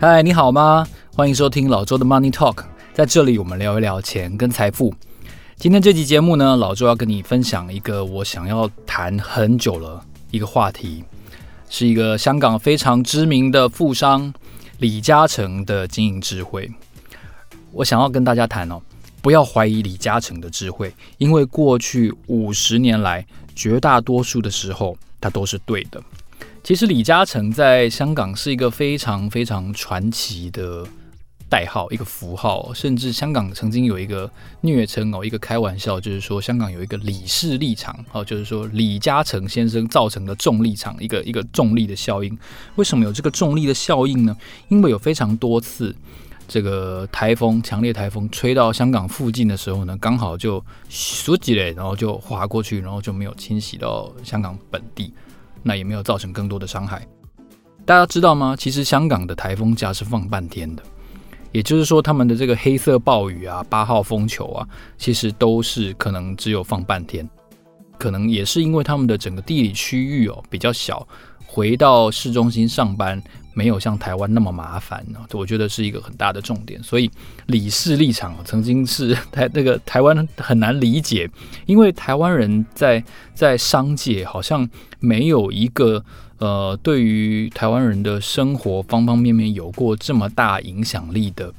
嗨，你好吗？欢迎收听老周的 Money Talk，在这里我们聊一聊钱跟财富。今天这期节目呢，老周要跟你分享一个我想要谈很久了一个话题，是一个香港非常知名的富商李嘉诚的经营智慧。我想要跟大家谈哦，不要怀疑李嘉诚的智慧，因为过去五十年来，绝大多数的时候他都是对的。其实李嘉诚在香港是一个非常非常传奇的代号，一个符号，甚至香港曾经有一个虐称哦，一个开玩笑，就是说香港有一个李氏力场哦，就是说李嘉诚先生造成的重力场，一个一个重力的效应。为什么有这个重力的效应呢？因为有非常多次这个台风、强烈台风吹到香港附近的时候呢，刚好就疏几嘞，然后就划过去，然后就没有侵袭到香港本地。那也没有造成更多的伤害。大家知道吗？其实香港的台风假是放半天的，也就是说，他们的这个黑色暴雨啊、八号风球啊，其实都是可能只有放半天。可能也是因为他们的整个地理区域哦比较小，回到市中心上班。没有像台湾那么麻烦呢，我觉得是一个很大的重点。所以李氏立场曾经是台那个台湾很难理解，因为台湾人在在商界好像没有一个呃，对于台湾人的生活方方面面有过这么大影响力的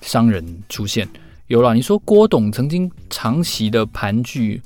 商人出现。有了，你说郭董曾经长期的盘踞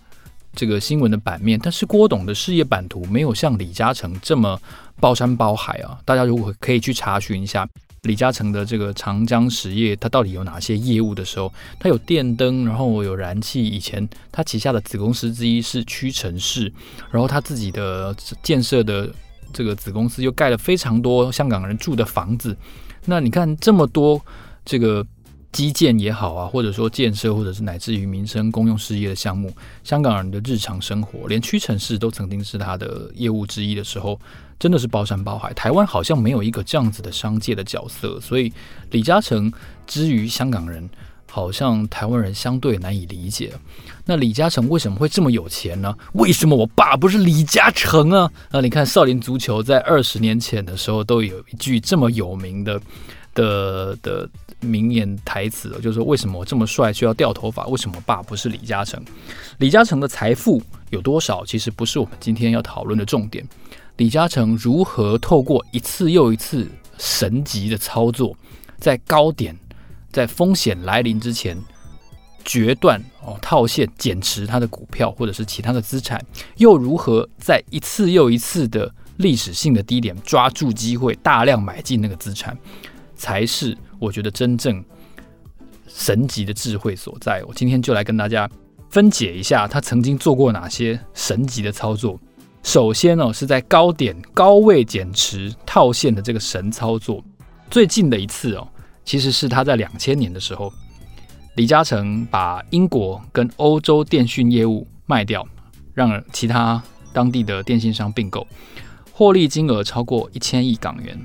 这个新闻的版面，但是郭董的事业版图没有像李嘉诚这么。包山包海啊！大家如果可以去查询一下李嘉诚的这个长江实业，他到底有哪些业务的时候，他有电灯，然后有燃气。以前他旗下的子公司之一是屈臣氏，然后他自己的建设的这个子公司又盖了非常多香港人住的房子。那你看这么多这个。基建也好啊，或者说建设，或者是乃至于民生公用事业的项目，香港人的日常生活，连屈臣氏都曾经是他的业务之一的时候，真的是包山包海。台湾好像没有一个这样子的商界的角色，所以李嘉诚之于香港人，好像台湾人相对难以理解。那李嘉诚为什么会这么有钱呢？为什么我爸不是李嘉诚啊？那你看少林足球在二十年前的时候都有一句这么有名的的的。名言台词就是说，为什么我这么帅却要掉头发？为什么爸不是李嘉诚？李嘉诚的财富有多少？其实不是我们今天要讨论的重点。李嘉诚如何透过一次又一次神级的操作，在高点、在风险来临之前决断哦套现减持他的股票或者是其他的资产，又如何在一次又一次的历史性的低点抓住机会，大量买进那个资产，才是。我觉得真正神级的智慧所在，我今天就来跟大家分解一下他曾经做过哪些神级的操作。首先呢，是在高点高位减持套现的这个神操作。最近的一次哦，其实是他在两千年的时候，李嘉诚把英国跟欧洲电讯业务卖掉，让其他当地的电信商并购，获利金额超过一千亿港元。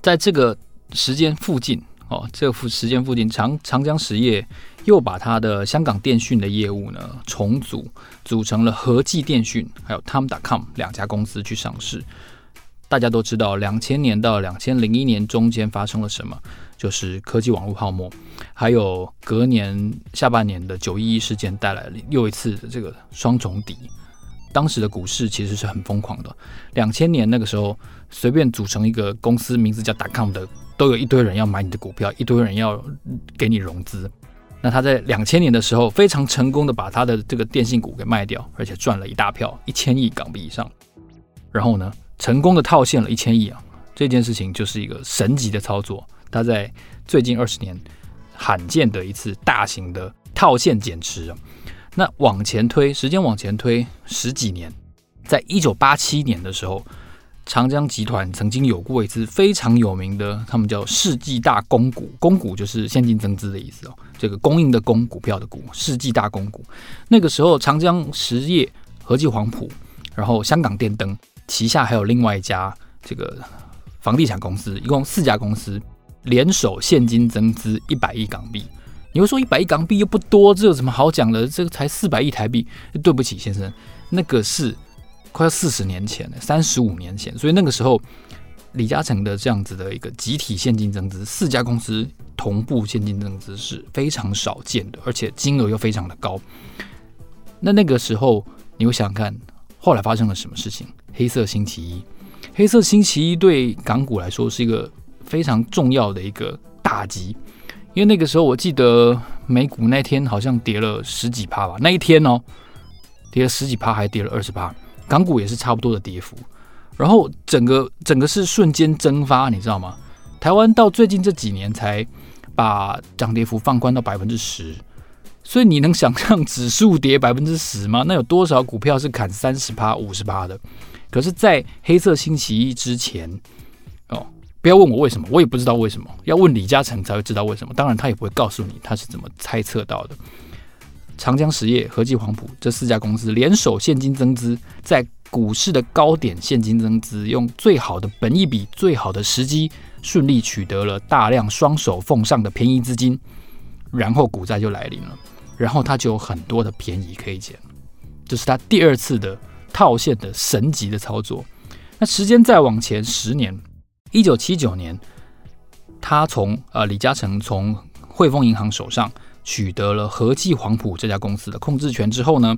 在这个时间附近哦，这个附时间附近，长长江实业又把它的香港电讯的业务呢重组，组成了和记电讯还有 Tom.com 两家公司去上市。大家都知道，两千年到两千零一年中间发生了什么？就是科技网络泡沫，还有隔年下半年的九一一事件带来了又一次的这个双重底。当时的股市其实是很疯狂的，两千年那个时候随便组成一个公司，名字叫 .com 的。都有一堆人要买你的股票，一堆人要给你融资。那他在两千年的时候非常成功的把他的这个电信股给卖掉，而且赚了一大票，一千亿港币以上。然后呢，成功的套现了一千亿啊，这件事情就是一个神级的操作。他在最近二十年罕见的一次大型的套现减持啊。那往前推，时间往前推十几年，在一九八七年的时候。长江集团曾经有过一次非常有名的，他们叫世纪大公股，公股就是现金增资的意思哦。这个供应的供，股票的股，世纪大公股。那个时候，长江实业、和记黄埔，然后香港电灯旗下还有另外一家这个房地产公司，一共四家公司联手现金增资一百亿港币。你会说一百亿港币又不多，这有什么好讲的？这个才四百亿台币。对不起，先生，那个是。快要四十年前了，三十五年前，所以那个时候李嘉诚的这样子的一个集体现金增资，四家公司同步现金增资是非常少见的，而且金额又非常的高。那那个时候，你会想想看，后来发生了什么事情？黑色星期一，黑色星期一对港股来说是一个非常重要的一个打击，因为那个时候我记得美股那天好像跌了十几趴吧，那一天哦，跌了十几趴，还跌了二十趴，港股也是差不多的跌幅。然后整个整个是瞬间蒸发，你知道吗？台湾到最近这几年才把涨跌幅放宽到百分之十，所以你能想象指数跌百分之十吗？那有多少股票是砍三十趴、五十趴的？可是，在黑色星期一之前，哦，不要问我为什么，我也不知道为什么，要问李嘉诚才会知道为什么。当然，他也不会告诉你他是怎么猜测到的。长江实业、和记黄埔这四家公司联手现金增资，在股市的高点现金增资，用最好的本益比、最好的时机，顺利取得了大量双手奉上的便宜资金，然后股灾就来临了，然后他就有很多的便宜可以捡，这是他第二次的套现的神级的操作。那时间再往前十年，一九七九年，他从呃李嘉诚从汇丰银行手上取得了和记黄埔这家公司的控制权之后呢，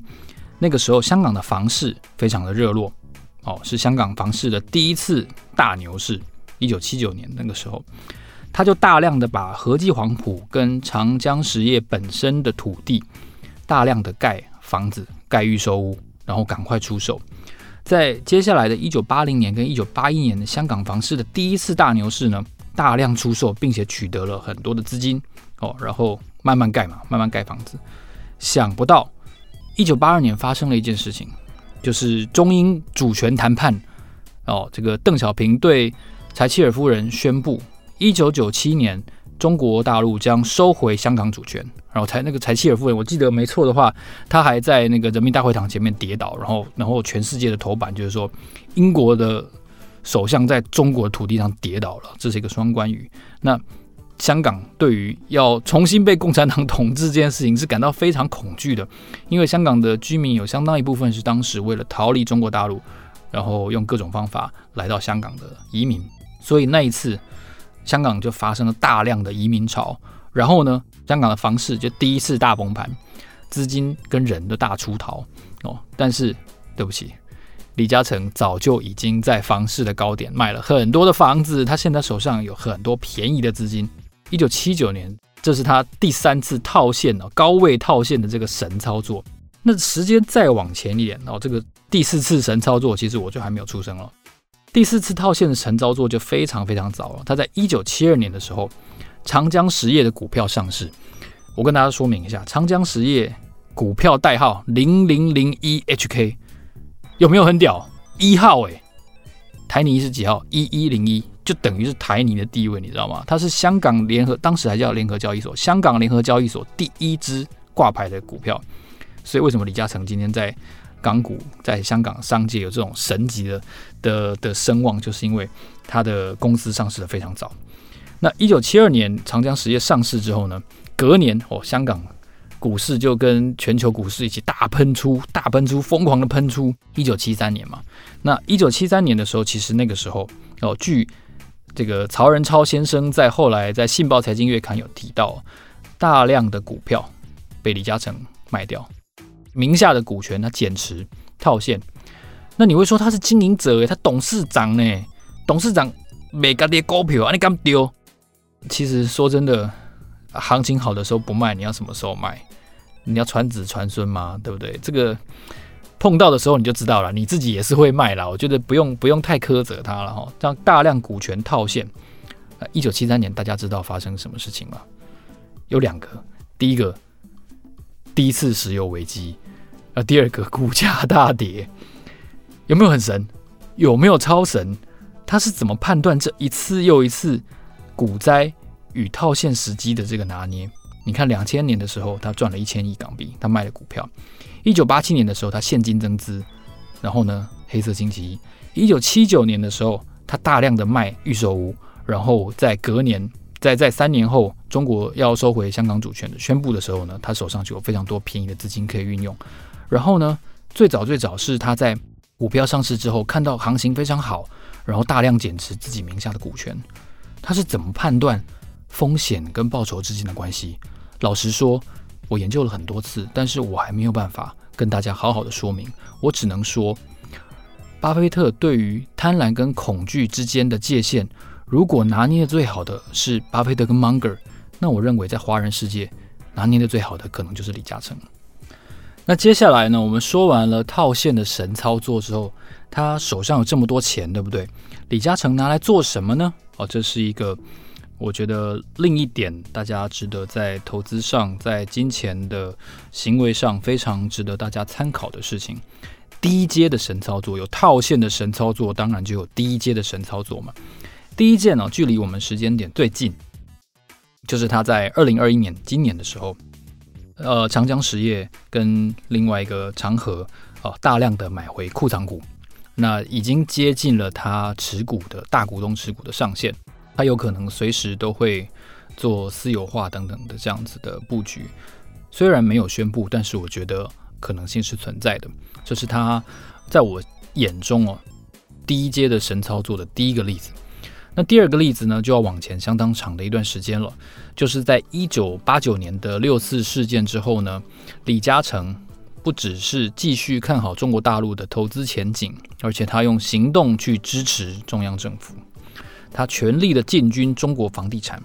那个时候，香港的房市非常的热络，哦，是香港房市的第一次大牛市。一九七九年那个时候，他就大量的把和记黄埔跟长江实业本身的土地大量的盖房子、盖预售屋，然后赶快出售。在接下来的一九八零年跟一九八一年的香港房市的第一次大牛市呢，大量出售，并且取得了很多的资金，哦，然后慢慢盖嘛，慢慢盖房子。想不到。一九八二年发生了一件事情，就是中英主权谈判。哦，这个邓小平对柴契尔夫人宣布，一九九七年中国大陆将收回香港主权。然后才那个柴契尔夫人，我记得没错的话，她还在那个人民大会堂前面跌倒，然后然后全世界的头版就是说，英国的首相在中国的土地上跌倒了，这是一个双关语。那香港对于要重新被共产党统治这件事情是感到非常恐惧的，因为香港的居民有相当一部分是当时为了逃离中国大陆，然后用各种方法来到香港的移民，所以那一次香港就发生了大量的移民潮，然后呢，香港的房市就第一次大崩盘，资金跟人的大出逃哦。但是对不起，李嘉诚早就已经在房市的高点卖了很多的房子，他现在手上有很多便宜的资金。一九七九年，这是他第三次套现哦，高位套现的这个神操作。那时间再往前一点哦，这个第四次神操作，其实我就还没有出生了。第四次套现的神操作就非常非常早了。他在一九七二年的时候，长江实业的股票上市。我跟大家说明一下，长江实业股票代号零零零一 HK，有没有很屌？一号诶，台泥是几号？一一零一。就等于是台泥的地位，你知道吗？它是香港联合，当时还叫联合交易所，香港联合交易所第一支挂牌的股票。所以为什么李嘉诚今天在港股，在香港商界有这种神级的的的声望，就是因为他的公司上市的非常早。那一九七二年长江实业上市之后呢，隔年哦，香港股市就跟全球股市一起大喷出，大喷出，疯狂的喷出。一九七三年嘛，那一九七三年的时候，其实那个时候哦，据这个曹仁超先生在后来在《信报财经月刊》有提到，大量的股票被李嘉诚卖掉，名下的股权他减持套现。那你会说他是经营者，他董事长呢？董事长每个跌股票啊，你敢丢？其实说真的，行情好的时候不卖，你要什么时候卖？你要传子传孙吗？对不对？这个。碰到的时候你就知道了，你自己也是会卖了。我觉得不用不用太苛责他了哈。这样大量股权套现，一九七三年大家知道发生什么事情吗？有两个，第一个第一次石油危机，啊，第二个股价大跌，有没有很神？有没有超神？他是怎么判断这一次又一次股灾与套现时机的这个拿捏？你看两千年的时候，他赚了一千亿港币，他卖了股票。一九八七年的时候，他现金增资，然后呢，黑色星期一。一九七九年的时候，他大量的卖预售屋，然后在隔年，在在三年后，中国要收回香港主权的宣布的时候呢，他手上就有非常多便宜的资金可以运用。然后呢，最早最早是他在股票上市之后，看到行情非常好，然后大量减持自己名下的股权。他是怎么判断风险跟报酬之间的关系？老实说，我研究了很多次，但是我还没有办法跟大家好好的说明。我只能说，巴菲特对于贪婪跟恐惧之间的界限，如果拿捏的最好的是巴菲特跟 Munger，那我认为在华人世界拿捏的最好的可能就是李嘉诚。那接下来呢，我们说完了套现的神操作之后，他手上有这么多钱，对不对？李嘉诚拿来做什么呢？哦，这是一个我觉得另一点大家值得在投资上、在金钱的行为上非常值得大家参考的事情。低阶的神操作有套现的神操作，当然就有低阶的神操作嘛。第一件呢，距离我们时间点最近，就是他在二零二一年今年的时候。呃，长江实业跟另外一个长和啊、大量的买回库藏股，那已经接近了他持股的大股东持股的上限，他有可能随时都会做私有化等等的这样子的布局。虽然没有宣布，但是我觉得可能性是存在的。这是他在我眼中哦，第一阶的神操作的第一个例子。那第二个例子呢，就要往前相当长的一段时间了，就是在一九八九年的六四事件之后呢，李嘉诚不只是继续看好中国大陆的投资前景，而且他用行动去支持中央政府，他全力的进军中国房地产，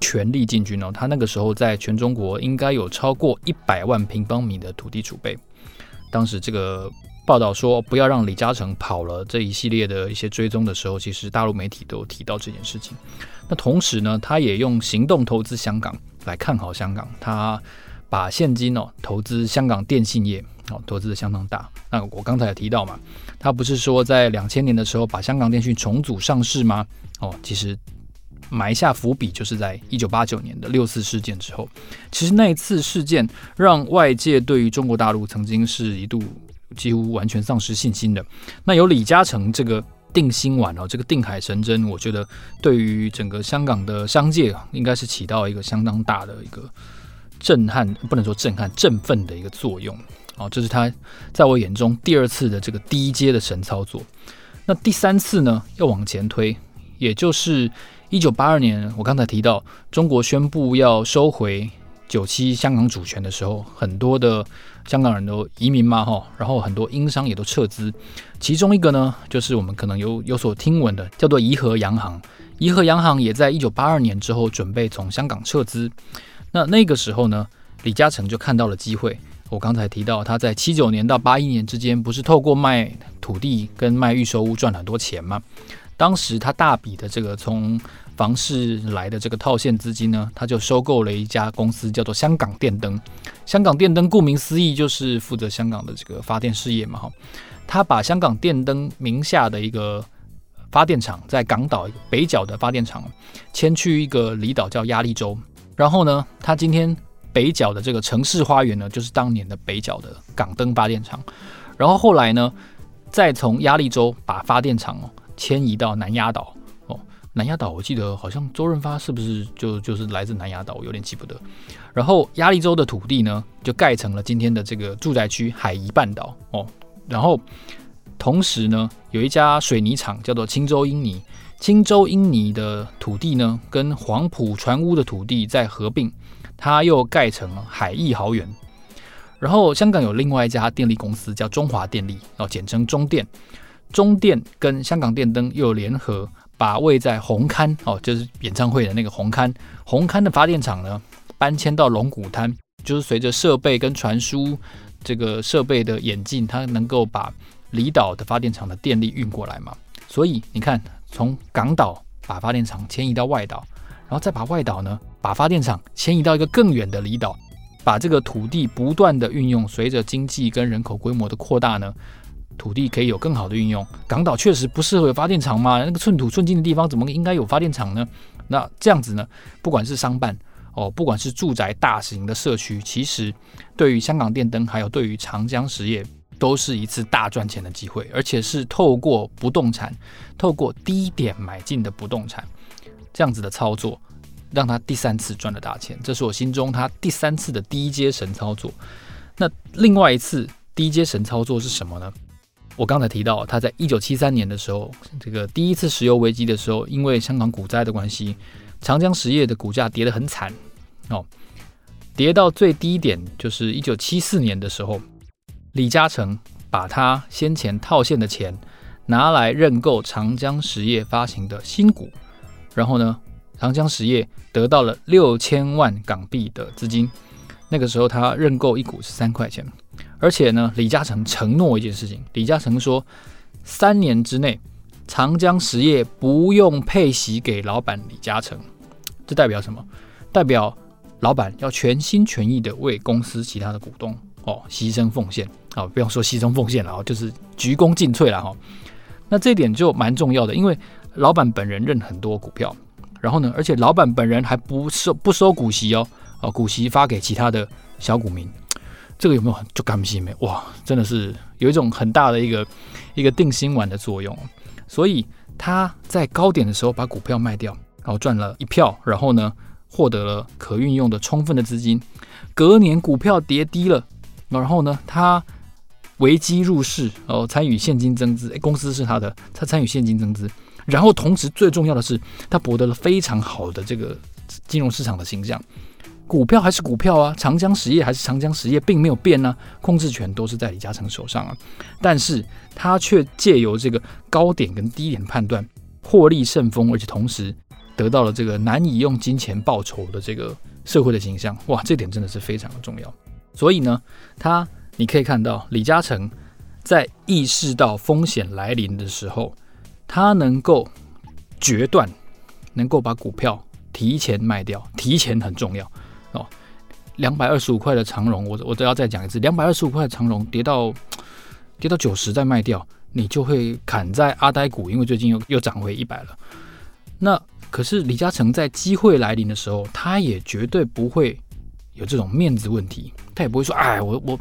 全力进军哦，他那个时候在全中国应该有超过一百万平方米的土地储备，当时这个。报道说不要让李嘉诚跑了这一系列的一些追踪的时候，其实大陆媒体都提到这件事情。那同时呢，他也用行动投资香港来看好香港，他把现金哦投资香港电信业，哦投资的相当大。那我刚才也提到嘛，他不是说在两千年的时候把香港电讯重组上市吗？哦，其实埋下伏笔就是在一九八九年的六四事件之后。其实那一次事件让外界对于中国大陆曾经是一度。几乎完全丧失信心的。那有李嘉诚这个定心丸哦，这个定海神针，我觉得对于整个香港的商界应该是起到一个相当大的一个震撼，不能说震撼，振奋的一个作用。哦，这是他在我眼中第二次的这个低阶的神操作。那第三次呢，要往前推，也就是一九八二年，我刚才提到中国宣布要收回。九七香港主权的时候，很多的香港人都移民嘛，哈，然后很多英商也都撤资。其中一个呢，就是我们可能有有所听闻的，叫做怡和洋行。怡和洋行也在一九八二年之后准备从香港撤资。那那个时候呢，李嘉诚就看到了机会。我刚才提到，他在七九年到八一年之间，不是透过卖土地跟卖预售屋赚很多钱吗？当时他大笔的这个从房市来的这个套现资金呢，他就收购了一家公司，叫做香港电灯。香港电灯顾名思义就是负责香港的这个发电事业嘛，哈。他把香港电灯名下的一个发电厂，在港岛北角的发电厂迁去一个离岛叫压力洲。然后呢，他今天北角的这个城市花园呢，就是当年的北角的港灯发电厂。然后后来呢，再从鸭绿洲把发电厂哦迁移到南丫岛哦。南丫岛，我记得好像周润发是不是就就是来自南丫岛？我有点记不得。然后压力洲的土地呢，就盖成了今天的这个住宅区海怡半岛哦。然后同时呢，有一家水泥厂叫做青州英泥，青州英泥的土地呢，跟黄埔船坞的土地在合并，它又盖成海逸豪园。然后香港有另外一家电力公司叫中华电力，哦，简称中电。中电跟香港电灯又联合。把位在红磡哦，就是演唱会的那个红磡，红磡的发电厂呢，搬迁到龙鼓滩，就是随着设备跟传输这个设备的演进，它能够把离岛的发电厂的电力运过来嘛。所以你看，从港岛把发电厂迁移到外岛，然后再把外岛呢，把发电厂迁移到一个更远的离岛，把这个土地不断的运用，随着经济跟人口规模的扩大呢。土地可以有更好的运用，港岛确实不适合有发电厂嘛？那个寸土寸金的地方怎么应该有发电厂呢？那这样子呢？不管是商办哦，不管是住宅大型的社区，其实对于香港电灯还有对于长江实业，都是一次大赚钱的机会，而且是透过不动产，透过低点买进的不动产，这样子的操作，让他第三次赚了大钱。这是我心中他第三次的低阶神操作。那另外一次低阶神操作是什么呢？我刚才提到，他在一九七三年的时候，这个第一次石油危机的时候，因为香港股灾的关系，长江实业的股价跌得很惨哦，跌到最低点就是一九七四年的时候，李嘉诚把他先前套现的钱拿来认购长江实业发行的新股，然后呢，长江实业得到了六千万港币的资金。那个时候他认购一股是三块钱。而且呢，李嘉诚承诺一件事情，李嘉诚说，三年之内，长江实业不用配息给老板李嘉诚。这代表什么？代表老板要全心全意的为公司其他的股东哦牺牲奉献啊、哦，不用说牺牲奉献了哦，就是鞠躬尽瘁了哈。那这点就蛮重要的，因为老板本人认很多股票，然后呢，而且老板本人还不收不收股息哦，哦，股息发给其他的小股民。这个有没有就甘心没？哇，真的是有一种很大的一个一个定心丸的作用。所以他在高点的时候把股票卖掉，然后赚了一票，然后呢获得了可运用的充分的资金。隔年股票跌低了，然后呢他危机入市，哦参与现金增资，诶，公司是他的，他参与现金增资，然后同时最重要的是他博得了非常好的这个金融市场的形象。股票还是股票啊，长江实业还是长江实业，并没有变呢、控制权都是在李嘉诚手上啊。但是他却借由这个高点跟低点判断，获利甚丰，而且同时得到了这个难以用金钱报酬的这个社会的形象。哇，这点真的是非常的重要。所以呢，他你可以看到李嘉诚在意识到风险来临的时候，他能够决断，能够把股票提前卖掉，提前很重要。哦，两百二十五块的长荣，我我都要再讲一次，两百二十五块的长荣跌到跌到九十再卖掉，你就会砍在阿呆股，因为最近又又涨回一百了。那可是李嘉诚在机会来临的时候，他也绝对不会有这种面子问题，他也不会说，哎，我我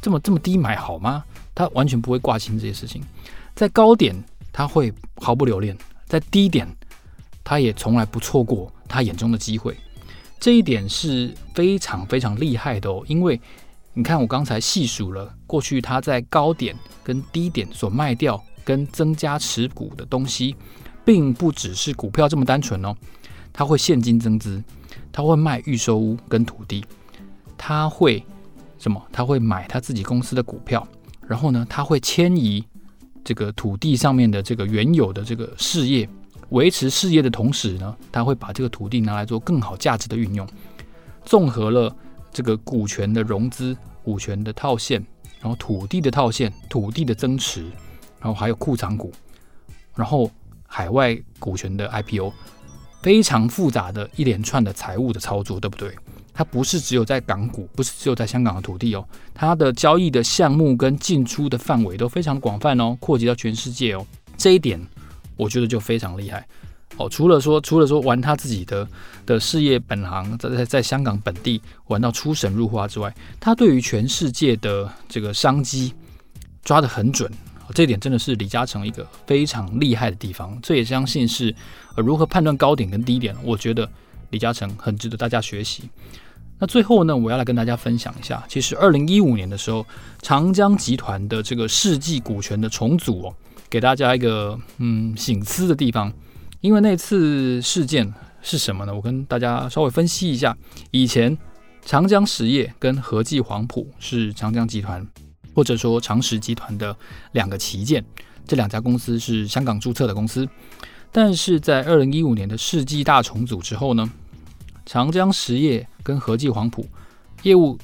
这么这么低买好吗？他完全不会挂心这些事情。在高点他会毫不留恋，在低点他也从来不错过他眼中的机会。这一点是非常非常厉害的哦，因为你看我刚才细数了过去他在高点跟低点所卖掉跟增加持股的东西，并不只是股票这么单纯哦，他会现金增资，他会卖预售屋跟土地，他会什么？他会买他自己公司的股票，然后呢，他会迁移这个土地上面的这个原有的这个事业。维持事业的同时呢，他会把这个土地拿来做更好价值的运用，综合了这个股权的融资、股权的套现，然后土地的套现、土地的增持，然后还有库藏股，然后海外股权的 IPO，非常复杂的一连串的财务的操作，对不对？它不是只有在港股，不是只有在香港的土地哦，它的交易的项目跟进出的范围都非常广泛哦，扩及到全世界哦，这一点。我觉得就非常厉害哦！除了说，除了说玩他自己的的事业本行，在在在香港本地玩到出神入化之外，他对于全世界的这个商机抓得很准，这点真的是李嘉诚一个非常厉害的地方。这也相信是如何判断高点跟低点，我觉得李嘉诚很值得大家学习。那最后呢，我要来跟大家分享一下，其实二零一五年的时候，长江集团的这个世纪股权的重组哦。给大家一个嗯醒思的地方，因为那次事件是什么呢？我跟大家稍微分析一下。以前长江实业跟和记黄埔是长江集团或者说长实集团的两个旗舰，这两家公司是香港注册的公司。但是在二零一五年的世纪大重组之后呢，长江实业跟和记黄埔业务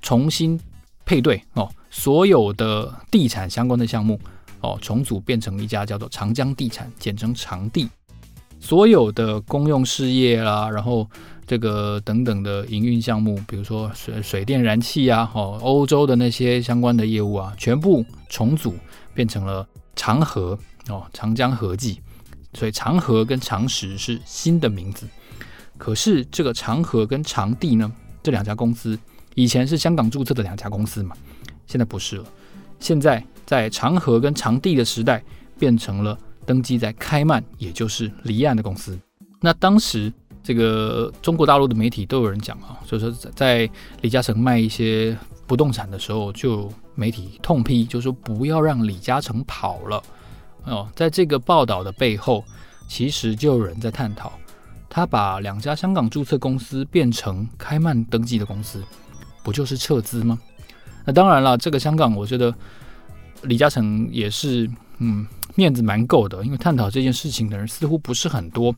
重新配对哦，所有的地产相关的项目。哦，重组变成一家叫做长江地产，简称长地，所有的公用事业啦，然后这个等等的营运项目，比如说水水电燃气啊，哦，欧洲的那些相关的业务啊，全部重组变成了长河哦，长江和记，所以长河跟长实是新的名字。可是这个长和跟长地呢，这两家公司以前是香港注册的两家公司嘛，现在不是了，现在。在长和跟长地的时代，变成了登记在开曼，也就是离岸的公司。那当时这个中国大陆的媒体都有人讲啊，所以说在李嘉诚卖一些不动产的时候，就媒体痛批，就说不要让李嘉诚跑了。哦，在这个报道的背后，其实就有人在探讨，他把两家香港注册公司变成开曼登记的公司，不就是撤资吗？那当然了，这个香港，我觉得李嘉诚也是，嗯，面子蛮够的，因为探讨这件事情的人似乎不是很多。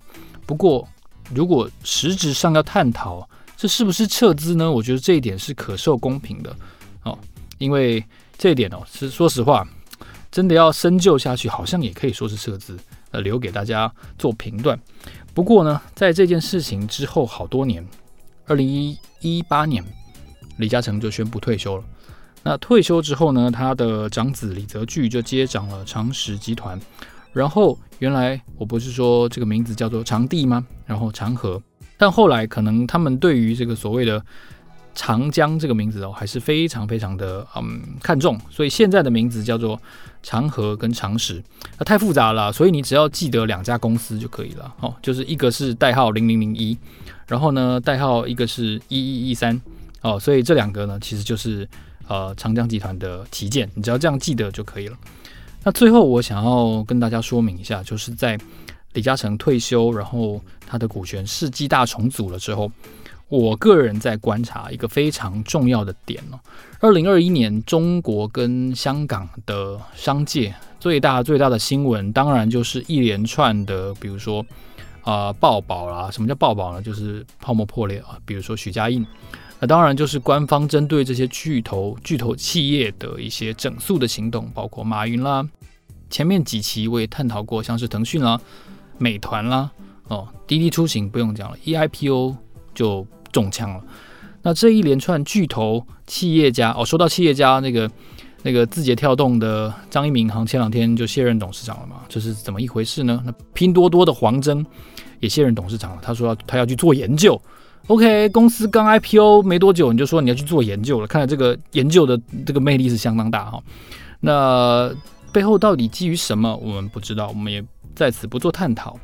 不过，如果实质上要探讨这是不是撤资呢？我觉得这一点是可受公平的哦，因为这一点哦，是说实话。真的要深究下去，好像也可以说是撤资，呃，留给大家做评断。不过呢，在这件事情之后好多年，二零一八年，李嘉诚就宣布退休了。那退休之后呢，他的长子李泽钜就接掌了长实集团。然后原来我不是说这个名字叫做长地吗？然后长和，但后来可能他们对于这个所谓的。长江这个名字哦，还是非常非常的嗯看重，所以现在的名字叫做长河跟长实，那太复杂了，所以你只要记得两家公司就可以了哦，就是一个是代号零零零一，然后呢代号一个是一一一三哦，所以这两个呢其实就是呃长江集团的旗舰，你只要这样记得就可以了。那最后我想要跟大家说明一下，就是在李嘉诚退休，然后他的股权世纪大重组了之后。我个人在观察一个非常重要的点哦，二零二一年中国跟香港的商界最大最大的新闻，当然就是一连串的，比如说啊爆保啦，什么叫爆保呢？就是泡沫破裂啊，比如说许家印，那当然就是官方针对这些巨头巨头企业的一些整肃的行动，包括马云啦，前面几期我也探讨过，像是腾讯啦、美团啦，哦，滴滴出行不用讲了，，E I P O 就。中枪了。那这一连串巨头企业家哦，说到企业家，那个那个字节跳动的张一鸣，好像前两天就卸任董事长了嘛，这是怎么一回事呢？那拼多多的黄峥也卸任董事长了，他说他要去做研究。OK，公司刚 IPO 没多久，你就说你要去做研究了，看来这个研究的这个魅力是相当大哈。那背后到底基于什么，我们不知道，我们也在此不做探讨。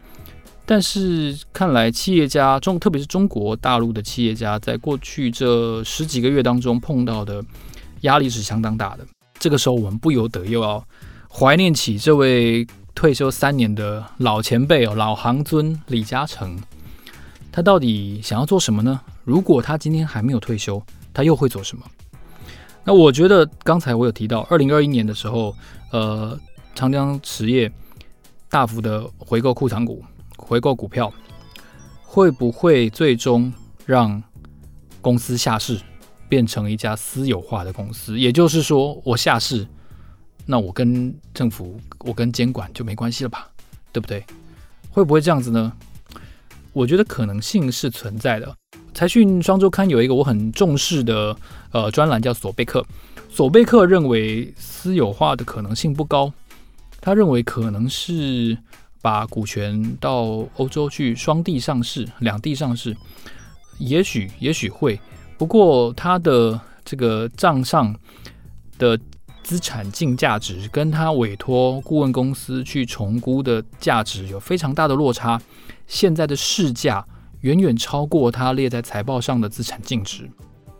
但是看来，企业家中，特别是中国大陆的企业家，在过去这十几个月当中碰到的压力是相当大的。这个时候，我们不由得又要怀念起这位退休三年的老前辈哦，老行尊李嘉诚。他到底想要做什么呢？如果他今天还没有退休，他又会做什么？那我觉得，刚才我有提到，二零二一年的时候，呃，长江实业大幅的回购库藏股。回购股票会不会最终让公司下市，变成一家私有化的公司？也就是说，我下市，那我跟政府、我跟监管就没关系了吧？对不对？会不会这样子呢？我觉得可能性是存在的。财讯双周刊有一个我很重视的呃专栏叫索贝克，索贝克认为私有化的可能性不高，他认为可能是。把股权到欧洲去双地上市、两地上市，也许也许会，不过他的这个账上的资产净价值跟他委托顾问公司去重估的价值有非常大的落差，现在的市价远远超过他列在财报上的资产净值，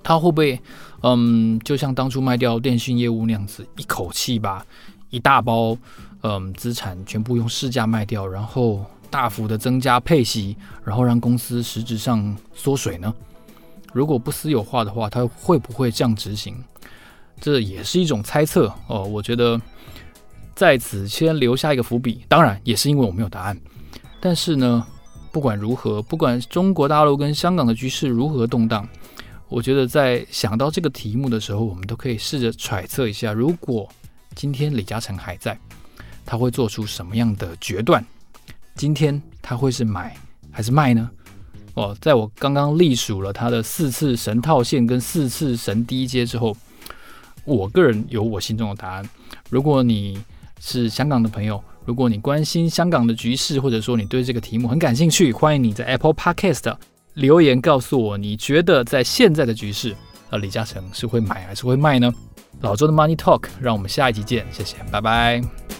他会不会嗯，就像当初卖掉电信业务那样子，一口气把一大包。嗯，资产全部用市价卖掉，然后大幅的增加配息，然后让公司实质上缩水呢？如果不私有化的话，它会不会这样执行？这也是一种猜测哦。我觉得在此先留下一个伏笔。当然，也是因为我没有答案。但是呢，不管如何，不管中国大陆跟香港的局势如何动荡，我觉得在想到这个题目的时候，我们都可以试着揣测一下：如果今天李嘉诚还在。他会做出什么样的决断？今天他会是买还是卖呢？哦，在我刚刚隶属了他的四次神套现跟四次神低阶之后，我个人有我心中的答案。如果你是香港的朋友，如果你关心香港的局势，或者说你对这个题目很感兴趣，欢迎你在 Apple Podcast 留言告诉我，你觉得在现在的局势，呃，李嘉诚是会买还是会卖呢？老周的 Money Talk，让我们下一集见，谢谢，拜拜。